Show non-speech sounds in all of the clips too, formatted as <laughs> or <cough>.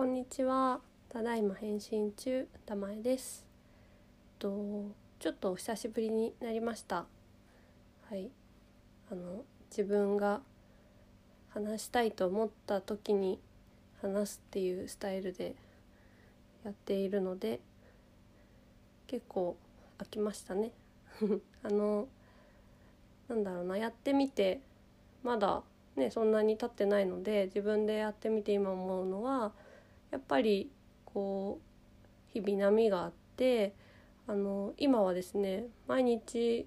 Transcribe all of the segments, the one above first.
こんにちは。ただいま返信中、玉江です。とちょっとお久しぶりになりました。はい。あの自分が話したいと思った時に話すっていうスタイルでやっているので結構飽きましたね。<laughs> あのなんだろうなやってみてまだねそんなに経ってないので自分でやってみて今思うのはやっぱりこう日々波があってあの今はですね毎日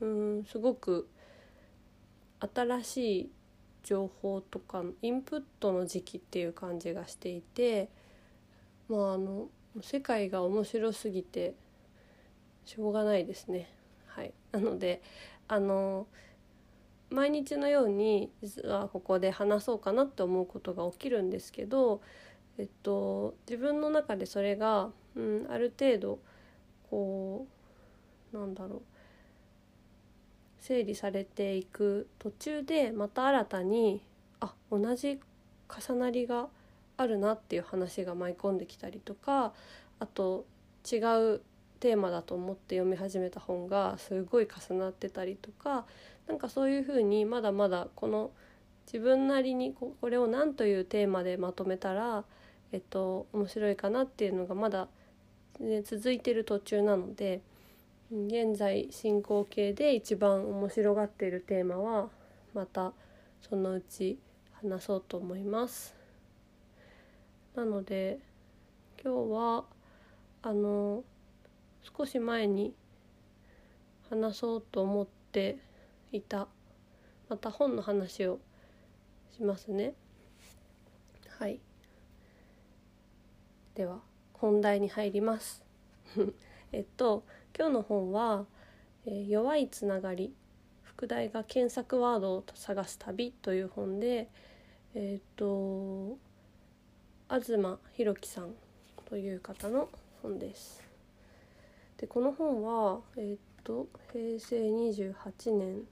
うんすごく新しい情報とかインプットの時期っていう感じがしていてまああの世界が面白すぎてしょうがないですね。はい、なのであの毎日のように実はここで話そうかなって思うことが起きるんですけど、えっと、自分の中でそれが、うん、ある程度こうなんだろう整理されていく途中でまた新たにあ同じ重なりがあるなっていう話が舞い込んできたりとかあと違うテーマだと思って読み始めた本がすごい重なってたりとかなんかそういうふうにまだまだこの自分なりにこれを何というテーマでまとめたら、えっと、面白いかなっていうのがまだ、ね、続いてる途中なので現在進行形で一番面白がっているテーマはまたそのうち話そうと思います。なので今日はあの少し前に話そうと思っていたまた本の話をしますねはいでは本題に入ります <laughs> えっと今日の本は「えー、弱いつながり副題が検索ワードを探す旅」という本でえっと東博樹さんという方の本です。でこの本は、え、っと平成28年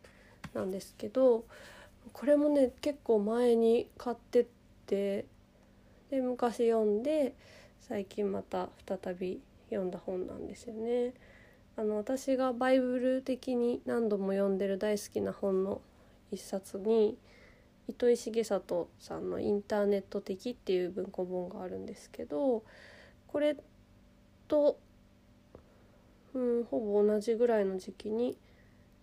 なんですけどこれもね結構前に買ってってで昔読んで最近また再び読んだ本なんですよね。あの私がバイブル的に何度も読んでる大好きな本の一冊に糸井重里さんの「インターネット的」っていう文庫本があるんですけどこれとうん、ほぼ同じぐらいの時期に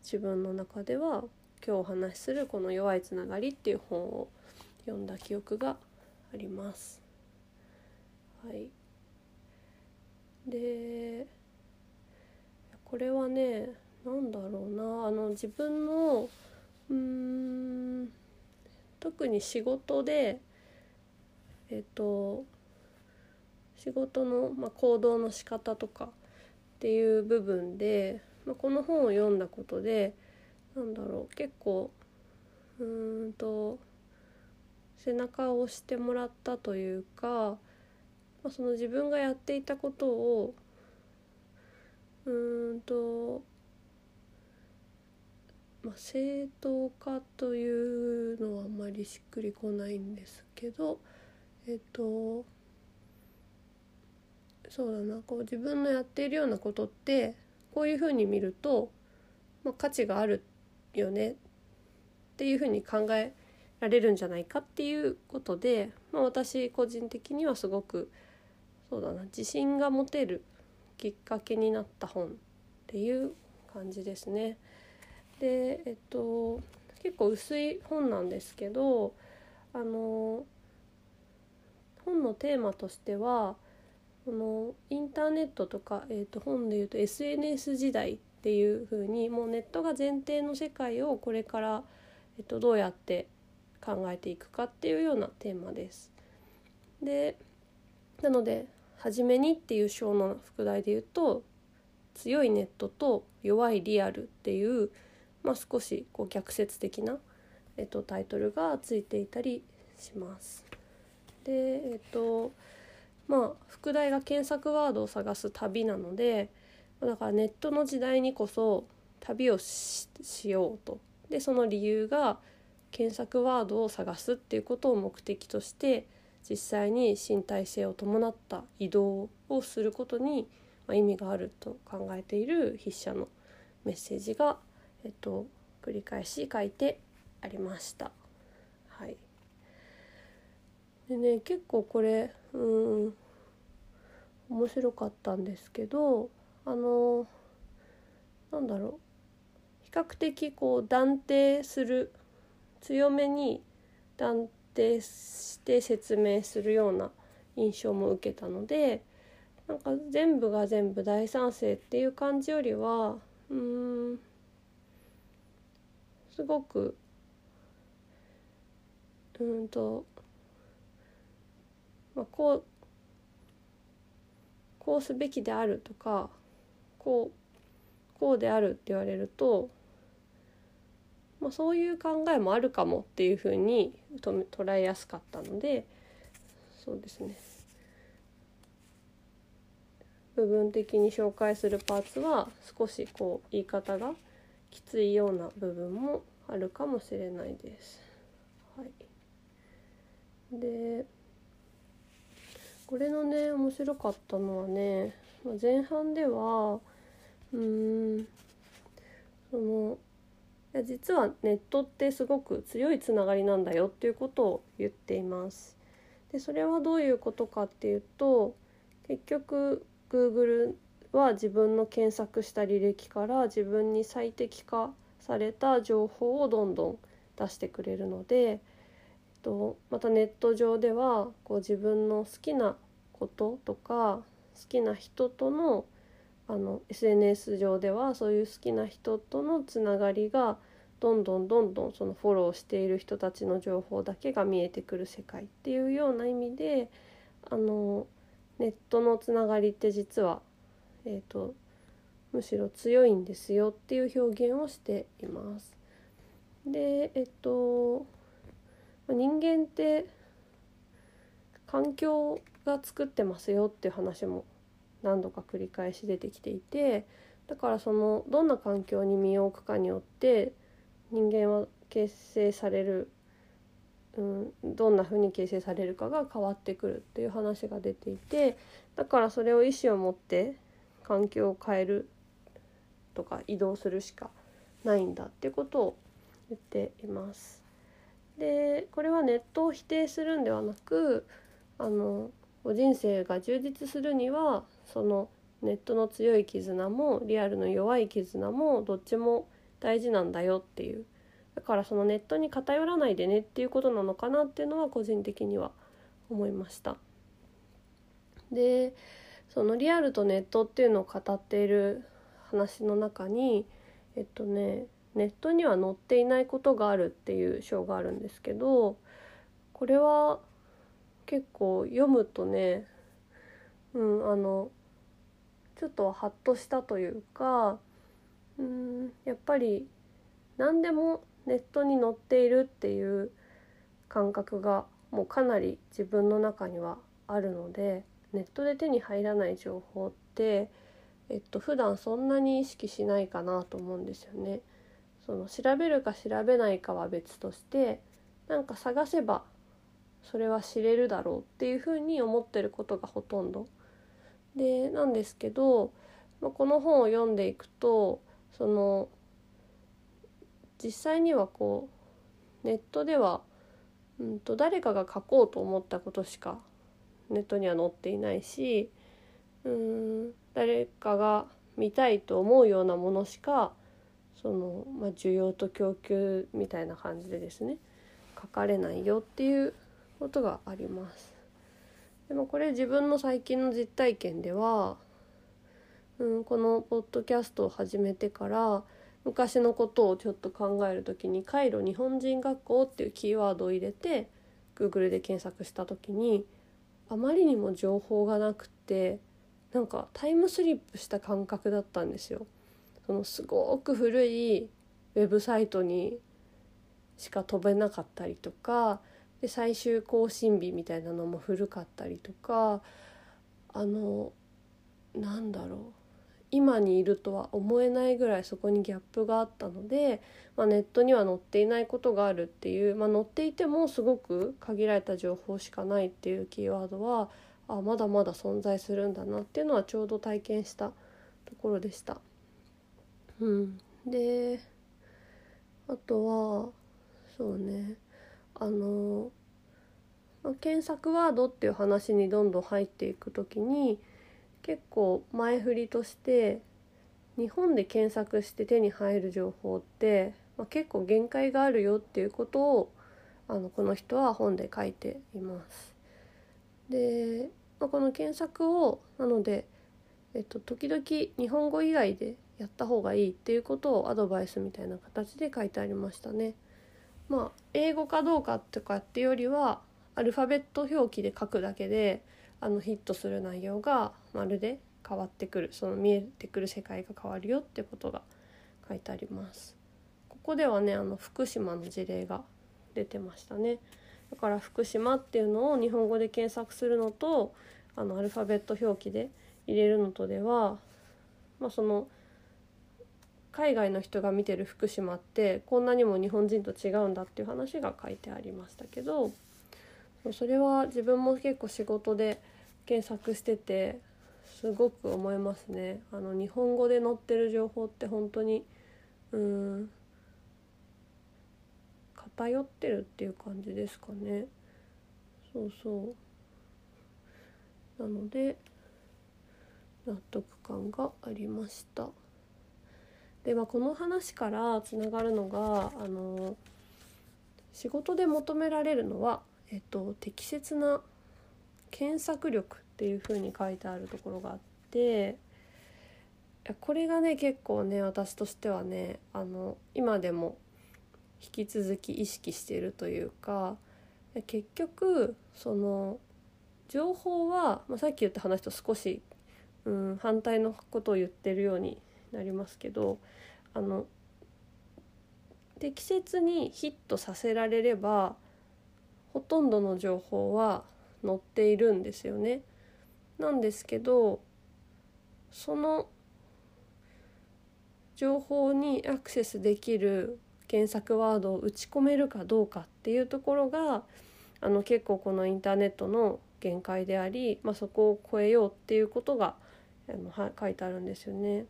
自分の中では今日お話しするこの「弱いつながり」っていう本を読んだ記憶があります。はい、でこれはね何だろうな。あの自分のうん特に仕事でえっと仕事の、まあ、行動の仕方とかっていう部分で、まあ、この本を読んだことでなんだろう。結構うんと背中を押してもらったというか、まあ、その自分がやっていたことをうんと、まあ、正当化というのはあんまりしっくりこないんですけどえっとそうだなこう自分のやっているようなことってこういうふうに見ると、まあ、価値があるよねっていうふうに考えられるんじゃないかっていうことで、まあ、私個人的にはすごくそうだな自信が持てるきっかけになった本っていう感じですね。でえっと結構薄い本なんですけどあの本のテーマとしてはこのインターネットとか、えー、と本でいうと SNS 時代っていう風にもうネットが前提の世界をこれから、えー、とどうやって考えていくかっていうようなテーマです。でなので「はじめに」っていう章の副題で言うと「強いネットと弱いリアル」っていう、まあ、少しこう逆説的な、えー、とタイトルがついていたりします。でえっ、とまあ副題が検索ワードを探す旅なのでだからネットの時代にこそ旅をしようとでその理由が検索ワードを探すっていうことを目的として実際に身体性を伴った移動をすることに、意味があると考えている筆者のメッセージが、えっと、繰り返し書いてありました。はい、でね結構これうん面白かったんですけどあのなんだろう比較的こう断定する強めに断定して説明するような印象も受けたのでなんか全部が全部大賛成っていう感じよりはうんすごくうんと、まあ、こうこうすべきであるとかこうこうであるって言われるとまあ、そういう考えもあるかもっていうふうに捉えやすかったのでそうですね部分的に紹介するパーツは少しこう言い方がきついような部分もあるかもしれないです。はい、でこれのね面白かったのはね前半ではうんその実はネットってすごく強いつながりなんだよっていうことを言っています。でそれはどういうことかっていうと結局 Google は自分の検索した履歴から自分に最適化された情報をどんどん出してくれるので、えっと、またネット上ではこう自分の好きなこととか好きな人とのあの SNS 上ではそういう好きな人とのつながりがどんどんどんどんそのフォローしている人たちの情報だけが見えてくる世界っていうような意味であのネットのつながりって実は、えーと、むしろ強いんですよっていう表現をしています。でえっと人間って環境が作ってますよっていう話も何度か繰り返し出てきていてだからそのどんな環境に身を置くかによって人間は形成される、うん、どんなふうに形成されるかが変わってくるっていう話が出ていてだからそれを意思を持って環境を変えるとか移動するしかないんだっていうことを言っています。でこれはネットを否定するんではなくあの人生が充実するにはそのネットの強い絆もリアルの弱い絆もどっちも大事なんだよっていうだからそのネットに偏らないでねっていうことなのかなっていうのは個人的には思いました。でそのリアルとネットっていうのを語っている話の中にえっとねネットには載っていないことがあるっていう章があるんですけどこれは結構読むとねうんあのちょっとハッとしたというかうんやっぱり何でもネットに載っているっていう感覚がもうかなり自分の中にはあるのでネットで手に入らない情報って、えっと普段そんなに意識しないかなと思うんですよね。その調べるか調べないかは別としてなんか探せばそれは知れるだろうっていうふうに思ってることがほとんどでなんですけど、まあ、この本を読んでいくとその実際にはこうネットでは、うんと、誰かが書こうと思ったことしかネットには載っていないしうん誰かが見たいと思うようなものしかその、まあ、需要と供給みたいな感じでですね書かれないよっていうことがあります。でもこれ自分の最近の実体験では、うん、このポッドキャストを始めてから昔のことをちょっと考える時に「カイロ日本人学校」っていうキーワードを入れて Google で検索した時にあまりにも情報がなくてなんかタイムスリップした感覚だったんですよ。そのすごく古いウェブサイトにしか飛べなかったりとかで最終更新日みたいなのも古かったりとかあのなんだろう。今にいるとは思えないぐらいそこにギャップがあったので、まあ、ネットには載っていないことがあるっていう、まあ、載っていてもすごく限られた情報しかないっていうキーワードはあまだまだ存在するんだなっていうのはちょうど体験したところでした。うん、であとはそうね。あの、ま、検索ワードっていう話にどんどん入っていく時に結構前振りとして日本で検索して手に入る情報って、まあ、結構限界があるよっていうことをあのこの人は本で書いています。で、まあ、この検索をなので、えっと、時々日本語以外でやった方がいいっていうことをアドバイスみたいな形で書いてありましたね。まあ英語かどうかとかっていうよりはアルファベット表記で書くだけであのヒットする内容がまるで変わってくるその見えてくる世界が変わるよってことが書いてあります。ここではねあの福島の事例が出てましたね。だから福島っていうのを日本語で検索するのとあのアルファベット表記で入れるのとでは、まあ、その海外の人が見てる福島ってこんなにも日本人と違うんだっていう話が書いてありましたけどそれは自分も結構仕事で検索しててすごく思いますね。あの日本語で載ってる情報って本当にうん偏ってるっていう感じですかね。そうそうなので納得感がありました。で、まあ、この話からつながるのがあの仕事で求められるのは、えっと、適切な検索力っていうふうに書いてあるところがあってこれがね結構ね私としてはねあの今でも引き続き意識しているというか結局その情報は、まあ、さっき言った話と少し、うん、反対のことを言ってるようになりますけどあの適切にヒットさせられればほとんどの情報は載っているんですよね。なんですけどその情報にアクセスできる検索ワードを打ち込めるかどうかっていうところがあの結構このインターネットの限界であり、まあ、そこを超えようっていうことがあのは書いてあるんですよね。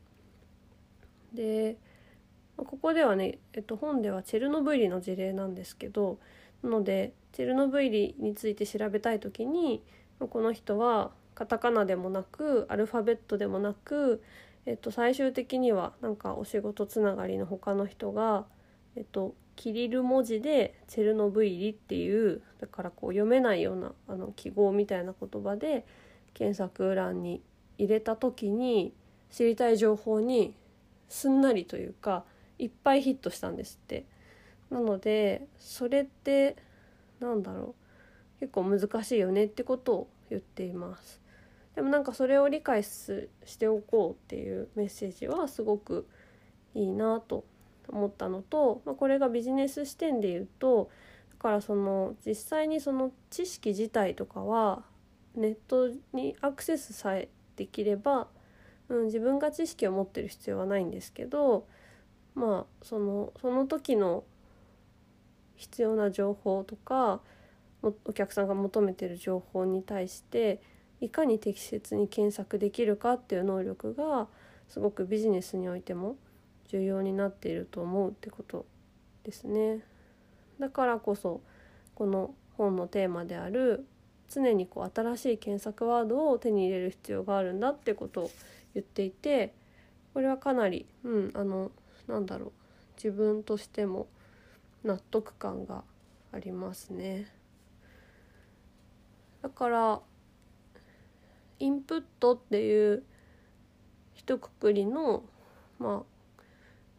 でここではね、えっと、本ではチェルノブイリの事例なんですけどなのでチェルノブイリについて調べたい時にこの人はカタカナでもなくアルファベットでもなく、えっと、最終的にはなんかお仕事つながりの他の人が、えっと、キリル文字でチェルノブイリっていうだからこう読めないようなあの記号みたいな言葉で検索欄に入れた時に知りたい情報にすんなりというかいっぱいヒットしたんですって。なのでそれってなんだろう結構難しいよねってことを言っています。でもなんかそれを理解しておこうっていうメッセージはすごくいいなと思ったのと、まあ、これがビジネス視点で言うとだからその実際にその知識自体とかはネットにアクセスさえできればうん、自分が知識を持ってる必要はないんですけどまあそのその時の必要な情報とかお客さんが求めてる情報に対していかに適切に検索できるかっていう能力がすごくビジネスにおいても重要になっていると思うってことですね。だからこそこの本のテーマである常にこう新しい検索ワードを手に入れる必要があるんだってことを言っていてこれはかなりうんあのなんだろう自分としても納得感がありますね。だからインプットっていう一括りのま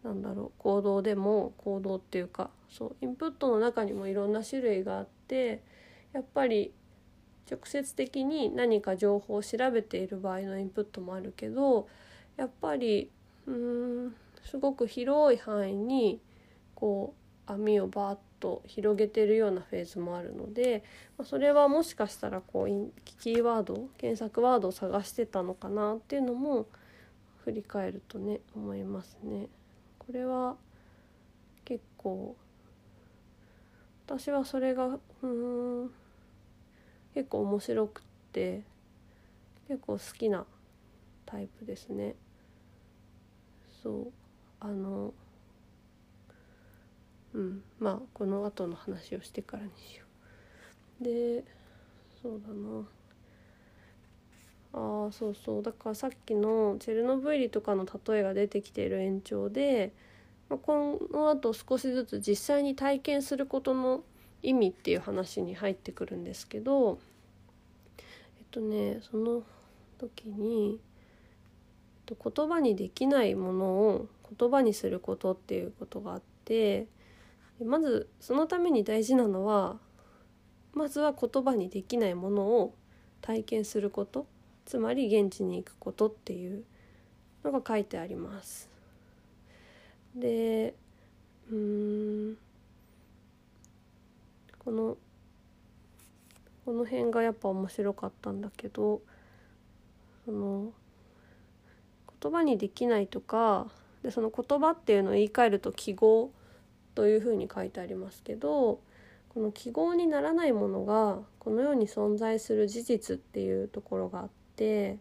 あなんだろう行動でも行動っていうかそうインプットの中にもいろんな種類があってやっぱり直接的に何か情報を調べている場合のインプットもあるけどやっぱりうーんすごく広い範囲にこう網をバーッと広げてるようなフェーズもあるので、まそれはもしかしたらこうキーワード検索ワードを探してたのかなっていうのも振り返るとね思いますね。これは結構私はそれがうん結構面白くって結構好きなタイプですね。そうあのうんまあこの後の話をしてからにしよう。でそうだなあーそうそうだからさっきのチェルノブイリとかの例えが出てきている延長で、まあ、このあと少しずつ実際に体験することの意味っていう話に入ってくるんですけどえっとねその時に言葉にできないものを言葉にすることっていうことがあってまずそのために大事なのはまずは言葉にできないものを体験することつまり現地に行くことっていうのが書いてあります。でうんこのこの辺がやっぱ面白かったんだけどその言葉にできないとかでその言葉っていうのを言い換えると記号というふうに書いてありますけどこの記号にならないものがこのように存在する事実っていうところがあって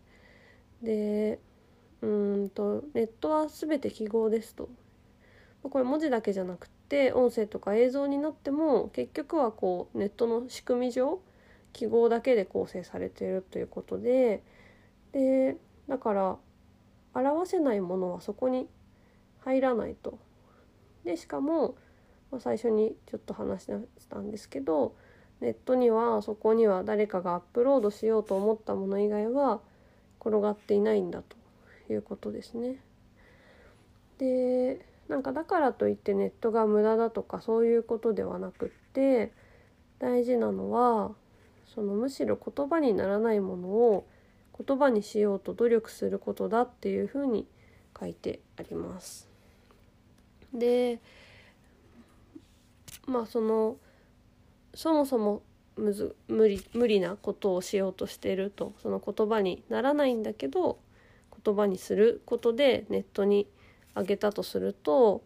でうんとネットは全て記号ですと。これ文字だけじゃなくて音声とか映像になっても結局はこうネットの仕組み上記号だけで構成されているということででだから表せないものはそこに入らないと。でしかも、まあ、最初にちょっと話したんですけどネットにはそこには誰かがアップロードしようと思ったもの以外は転がっていないんだということですね。でなんかだからといってネットが無駄だとかそういうことではなくって大事なのはそのむしろ言葉にならないものを言葉にしようと努力することだっていうふうに書いてあります。でまあそのそもそもむず無理無理なことをしようとしているとその言葉にならないんだけど言葉にすることでネットに上げたとすると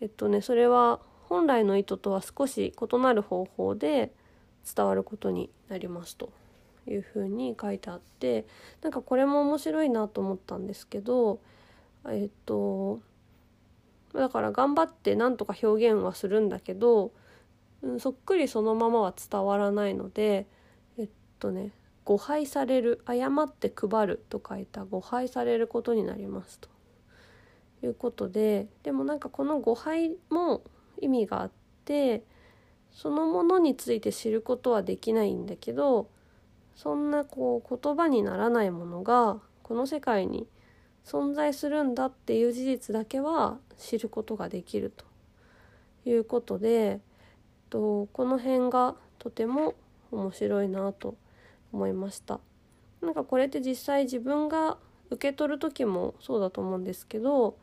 えっとねそれは本来の意図とは少し異なる方法で伝わることになりますというふうに書いてあってなんかこれも面白いなと思ったんですけどえっとだから頑張ってなんとか表現はするんだけど、うん、そっくりそのままは伝わらないのでえっとね誤配される誤って配ると書いた誤配されることになりますと。いうことででもなんかこの誤配も意味があってそのものについて知ることはできないんだけどそんなこう言葉にならないものがこの世界に存在するんだっていう事実だけは知ることができるということでとこの辺がとても面白いなと思いました。なんかこれって実際自分が受け取る時もそうだと思うんですけど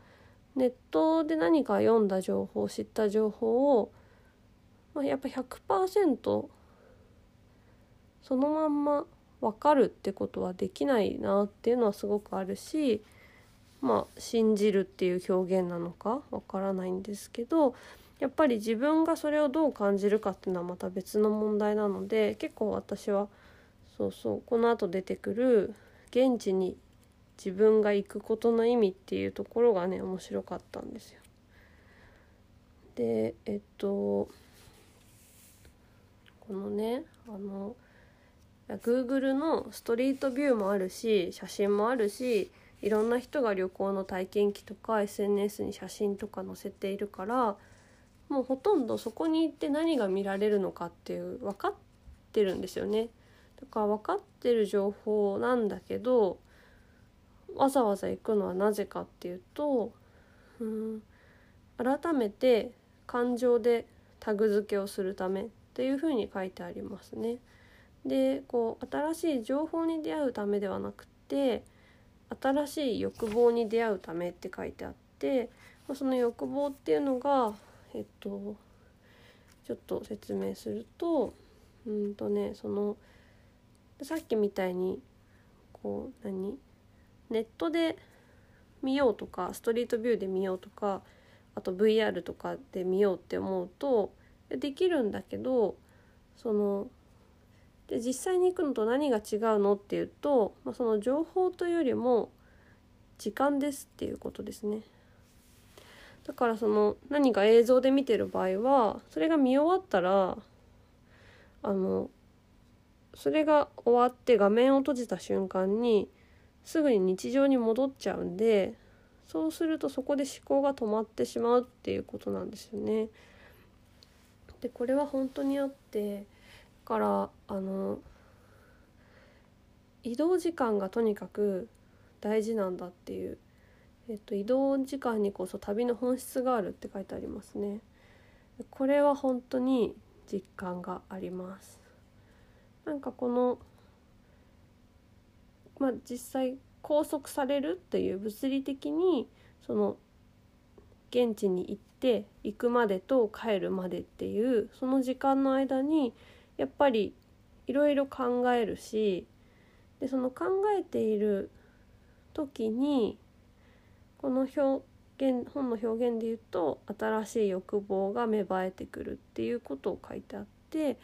ネットで何か読んだ情報知った情報を、まあ、やっぱ100%そのまんま分かるってことはできないなっていうのはすごくあるしまあ信じるっていう表現なのかわからないんですけどやっぱり自分がそれをどう感じるかっていうのはまた別の問題なので結構私はそうそうこの後出てくる現地に自分が行くことの意味っていうところがね面白かったんですよ。でえっとこのねあの Google のストリートビューもあるし写真もあるしいろんな人が旅行の体験記とか SNS に写真とか載せているからもうほとんどそこに行って何が見られるのかっていう分かってるんですよね。だから分かってる情報なんだけどわざわざ行くのはなぜかっていうとうん改めて感情でタグ付けをするためっていうふうに書いてありますね。でこう新しい情報に出会うためではなくて新しい欲望に出会うためって書いてあってその欲望っていうのがえっとちょっと説明するとうんとねそのさっきみたいにこう何？ネットで見ようとかストリートビューで見ようとかあと VR とかで見ようって思うとできるんだけどそので実際に行くのと何が違うのっていうと、まあ、その情報というよりも時間ですっていうことですね。だからその何か映像で見てる場合はそれが見終わったらあのそれが終わって画面を閉じた瞬間にすぐに日常に戻っちゃうんでそうするとそこで思考が止まってしまうっていうことなんですよね。でこれは本当にあってからあの移動時間がとにかく大事なんだっていう、えっと、移動時間にこそ旅の本質があるって書いてありますね。これは本当に実感があります。なんかこのまあ実際拘束されるっていう物理的にその現地に行って行くまでと帰るまでっていうその時間の間にやっぱりいろいろ考えるしでその考えている時にこの表現本の表現で言うと新しい欲望が芽生えてくるっていうことを書いてあって、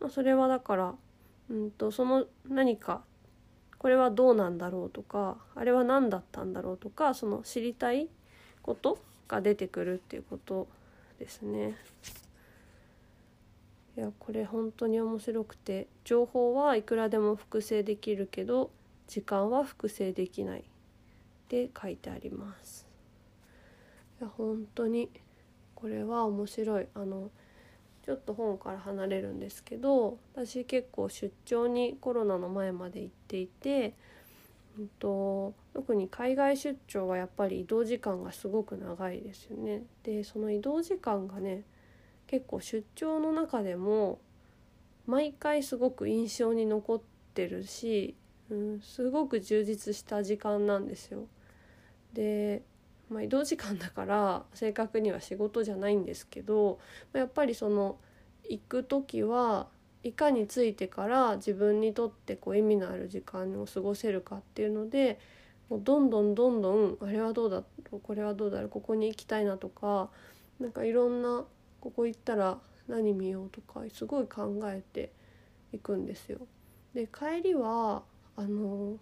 まあ、それはだから、うんと、その何かこれはどうなんだろうとかあれは何だったんだろうとかその知りたいことが出てくるっていうことですね。いやこれ本当に面白くて情報はいくらでも複製できるけど時間は複製できない。って書いてあります。いや本当にこれは面白い。あのちょっと本から離れるんですけど私結構出張にコロナの前まで行っていて、うんと、特に海外出張はやっぱり移動時間がすごく長いですよね。でその移動時間がね結構出張の中でも毎回すごく印象に残ってるし、うん、すごく充実した時間なんですよ。で、まあ、移動時間だから正確には仕事じゃないんですけどまあやっぱりその行く時はいかについてから自分にとってこう意味のある時間を過ごせるかっていうのでもうどんどんどんどんあれはどうだろうこれはどうだろうここに行きたいなとかなんかいろんなここ行ったら何見ようとかすごい考えていくんですよ。で帰りはあの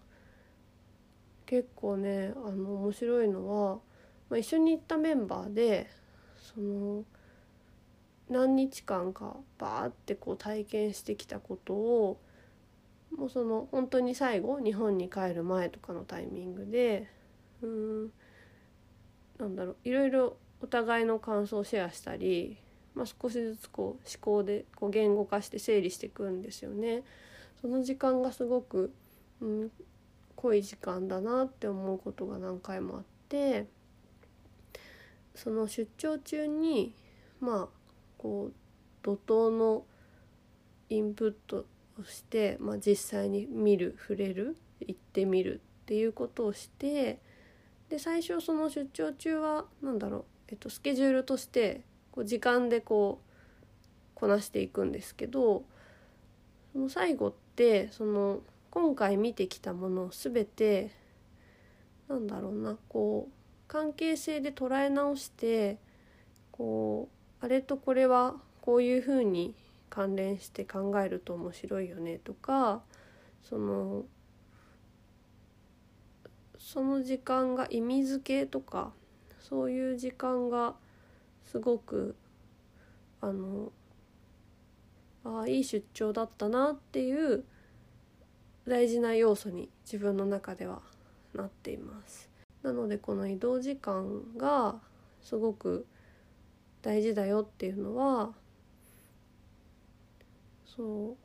結構ねあの面白いのは、まあ、一緒に行ったメンバーでその何日間かバーってこう体験してきたことをもうその本当に最後日本に帰る前とかのタイミングでうんなんだろういろいろお互いの感想をシェアしたりまあ、少しずつこう思考でこう言語化して整理していくんですよね。その時間がすごく、うん、濃い時間だなって思うことが何回もあってその出張中にまあこう怒涛のインプットをして、まあ、実際に見る触れる行ってみるっていうことをしてで最初その出張中は何だろう、えっと、スケジュールとしてこう時間でこうこなしていくんですけどその最後ってその今回見てきたものを全てなんだろうなこう関係性で捉え直してこうあれとこれはこういうふうに関連して考えると面白いよねとかそのその時間が意味付けとかそういう時間がすごくあのあいい出張だったなっていう大事な要素に自分の中ではなっています。なのでこの移動時間がすごく大事だよっていうのはそ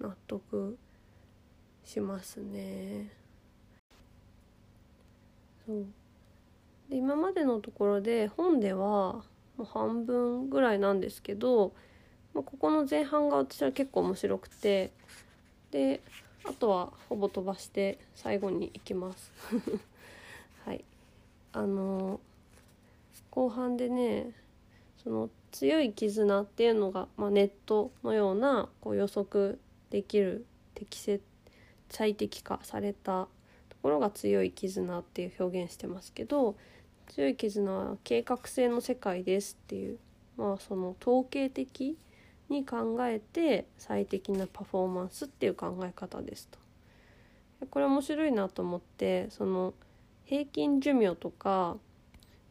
う納得しますね。そう。で今までのところで本ではもう半分ぐらいなんですけど、まあ、ここの前半が私は結構面白くてであとはほぼ飛ばして最後に行きます。あの後半でねその強い絆っていうのが、まあ、ネットのようなこう予測できる適切最適化されたところが強い絆っていう表現してますけど強い絆は計画性の世界ですっていうまあその統計的に考えて最適なパフォーマンスっていう考え方ですと。これ面白いなと思ってその平均寿命とか、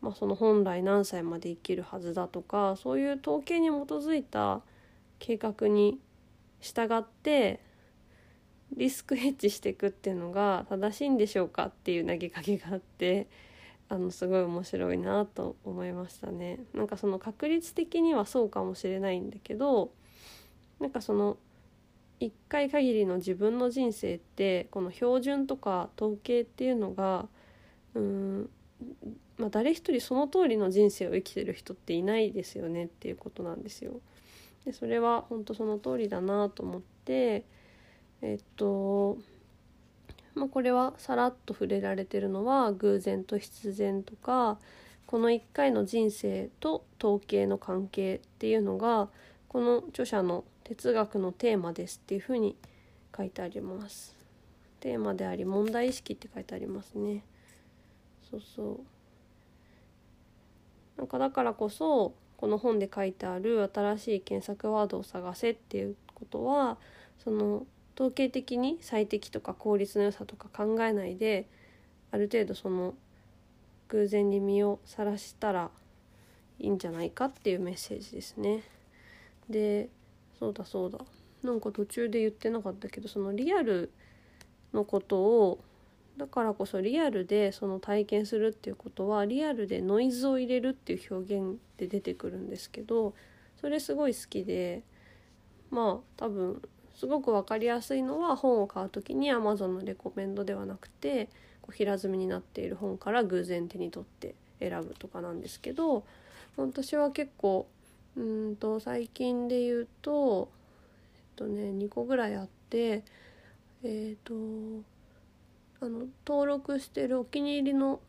まあ、その本来何歳まで生きるはずだとかそういう統計に基づいた計画に従ってリスクヘッジしていくっていうのが正しいんでしょうかっていう投げかけがあってあのすごい面白いなと思いましたね。なんかその確率的にはそうかもしれないんだけどなんかその1回限りの自分の人生ってこの標準とか統計っていうのがうん、まあ、誰一人その通りの人生を生きてる人っていないですよねっていうことなんですよ。でそれは本当その通りだなと思ってえっとまあ、これはさらっと触れられてるのは偶然と必然とかこの1回の人生と統計の関係っていうのがこの著者の哲学のテーマですっていうふうに書いてあります。テーマであり問題意識って書いてありますね。そうそうなんかだからこそこの本で書いてある新しい検索ワードを探せっていうことはその統計的に最適とか効率の良さとか考えないである程度その偶然に身をさらしたらいいんじゃないかっていうメッセージですね。でそうだそうだなんか途中で言ってなかったけどそのリアルのことをだからこそリアルでその体験するっていうことはリアルでノイズを入れるっていう表現で出てくるんですけどそれすごい好きでまあ多分すごく分かりやすいのは本を買う時に Amazon のレコメンドではなくてこう平積みになっている本から偶然手に取って選ぶとかなんですけど私は結構うんと最近で言うとえっとね2個ぐらいあってえっ、とあの登録してるお気に入りの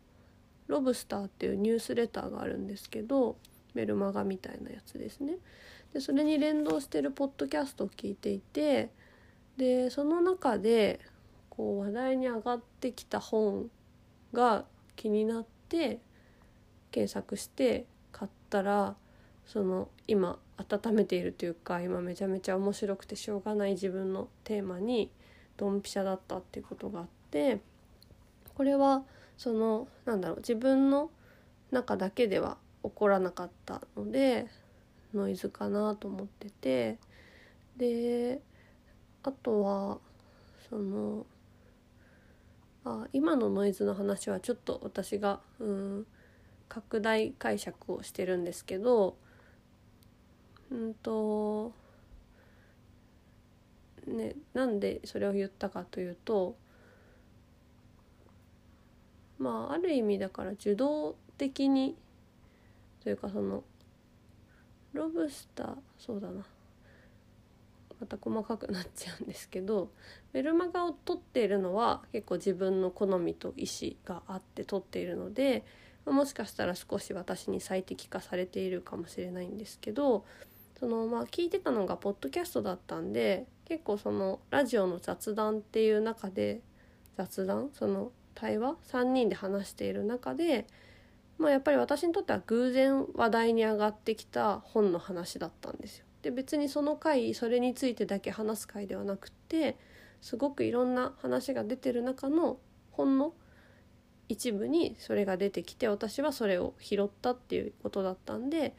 ロブスターっていうニュースレターがあるんですけどメルマガみたいなやつですね。でそれに連動してるポッドキャストを聞いていてでその中でこう話題に上がってきた本が気になって検索して買ったらその今温めているというか今めちゃめちゃ面白くてしょうがない自分のテーマにドンピシャだったっていうことがあってこれはそのなんだろう自分の中だけでは起こらなかったのでノイズかなと思っててであとはそのあ今のノイズの話はちょっと私がうん拡大解釈をしてるんですけどうんとねなんでそれを言ったかというとまあある意味だから受動的にというかそのロブスターそうだな。また細かくなっちゃうんですけどメルマガを取っているのは結構自分の好みと意思があって取っているのでもしかしたら少し私に最適化されているかもしれないんですけどそのまあ聞いてたのがポッドキャストだったんで結構そのラジオの雑談っていう中で雑談？その対話？3人で話している中で、まあ、やっぱり私にとっては偶然話題に上がってきた本の話だったんですよ。で別にその回それについてだけ話す回ではなくってすごくいろんな話が出てる中の本の一部にそれが出てきて私はそれを拾ったっていうことだったんで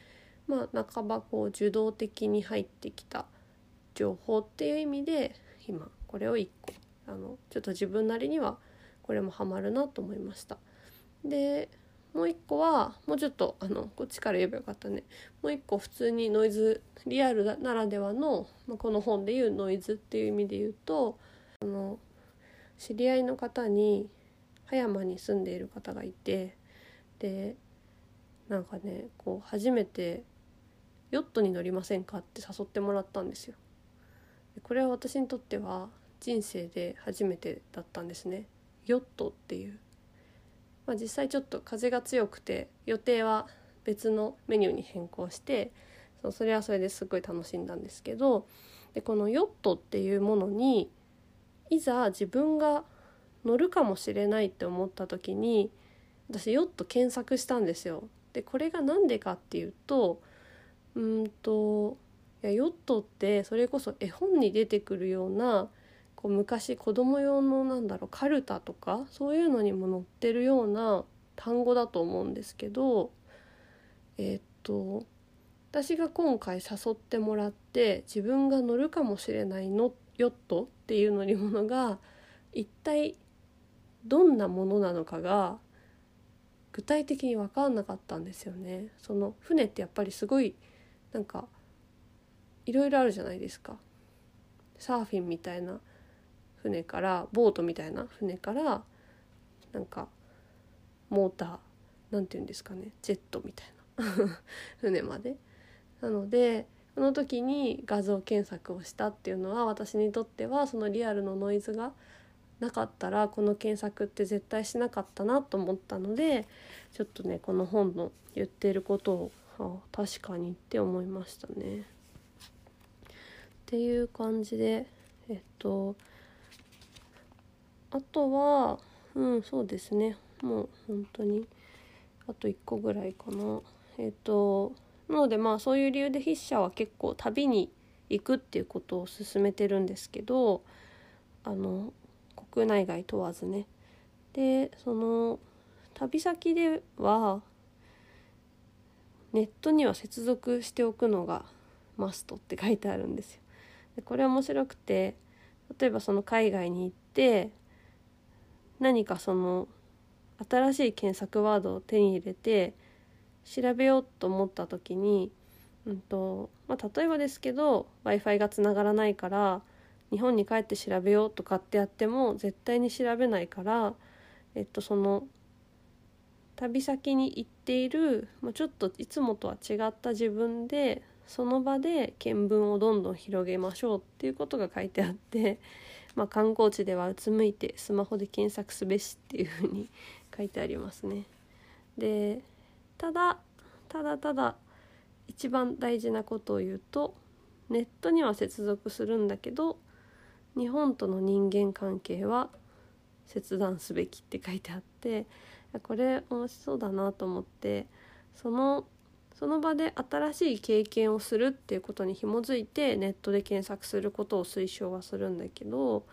まあ半ばこう受動的に入ってきた情報っていう意味で今これを1個あのちょっと自分なりにはこれもハマるなと思いました。でもう一個はもうちょっとあのこっちから言えばよかったねもう一個普通にノイズリアルならではの、まあ、この本でいうノイズっていう意味で言うとあの知り合いの方に葉山に住んでいる方がいてでなんかねこう初めてヨットに乗りませんかって誘ってもらったんですよ。これは私にとっては人生で初めてだったんですね。ヨットっていう、まあ、実際ちょっと風が強くて予定は別のメニューに変更してそうそれはそれですごい楽しんだんですけどでこのヨットっていうものにいざ自分が乗るかもしれないって思った時に私ヨット検索したんですよ。でこれが何でかっていうとうんといやヨットってそれこそ絵本に出てくるようなこう昔子供用のなんだろうカルタとかそういうのにも載ってるような単語だと思うんですけどえー、っと私が今回誘ってもらって自分が乗るかもしれないのヨットっていう乗り物が一体どんなものなのかが具体的に分かんなかったんですよね。その船ってやっぱりすごいなんかいろいろあるじゃないですか。サーフィンみたいな船からボートみたいな船からなんかモーターなんて言うんですかねジェットみたいな <laughs> 船まで。なのでその時に画像検索をしたっていうのは私にとってはそのリアルのノイズがなかったらこの検索って絶対しなかったなと思ったのでちょっとねこの本の言ってることをあ確かにって思いましたね。っていう感じでえっとあとはうんそうですねもう本当にあと1個ぐらいかな。えっとなのでまあそういう理由で筆者は結構旅に行くっていうことを勧めてるんですけどあの国内外問わずねでその旅先ではネットには接続しておくのがマストって書いてあるんですよ。でこれ面白くて例えばその海外に行って何かその新しい検索ワードを手に入れて調べようと思った時に、うんとまあ、例えばですけど w i f i がつながらないから日本に帰って調べようとかってやっても絶対に調べないから、えっと、その旅先に行っている、まあ、ちょっといつもとは違った自分でその場で見聞をどんどん広げましょうっていうことが書いてあって、まあ、観光地ではうつむいてスマホで検索すべしっていうふうに書いてありますね。でただただただ一番大事なことを言うとネットには接続するんだけど日本との人間関係は切断すべきって書いてあってこれ面白そうだなと思ってそのその場で新しい経験をするっていうことに紐づいてネットで検索することを推奨はするんだけど、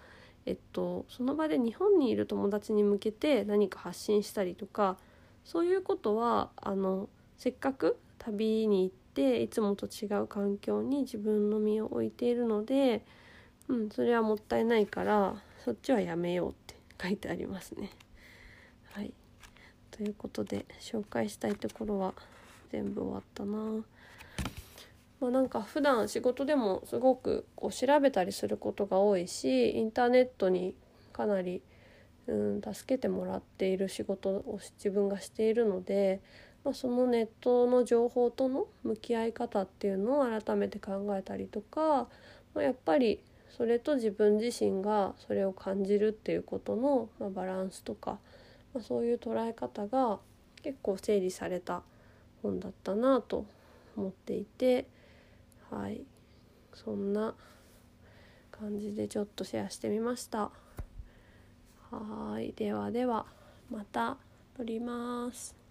えっと、その場で日本にいる友達に向けて何か発信したりとかそういうことはあのせっかく旅に行っていつもと違う環境に自分の身を置いているので、うん、それはもったいないからそっちはやめようって書いてありますね。はい、ということで紹介したいところは全部終わったな。まあ、なんか普段仕事でもすごくこう調べたりすることが多いしインターネットにかなりうん、助けてもらっている仕事を自分がしているので、まあ、そのネットの情報との向き合い方っていうのを改めて考えたりとか、まあ、やっぱりそれと自分自身がそれを感じるっていうことの、ま、バランスとか、まあ、そういう捉え方が結構整理された本だったなと思っていてはい。そんな感じでちょっとシェアしてみました。はい。ではではまた撮ります。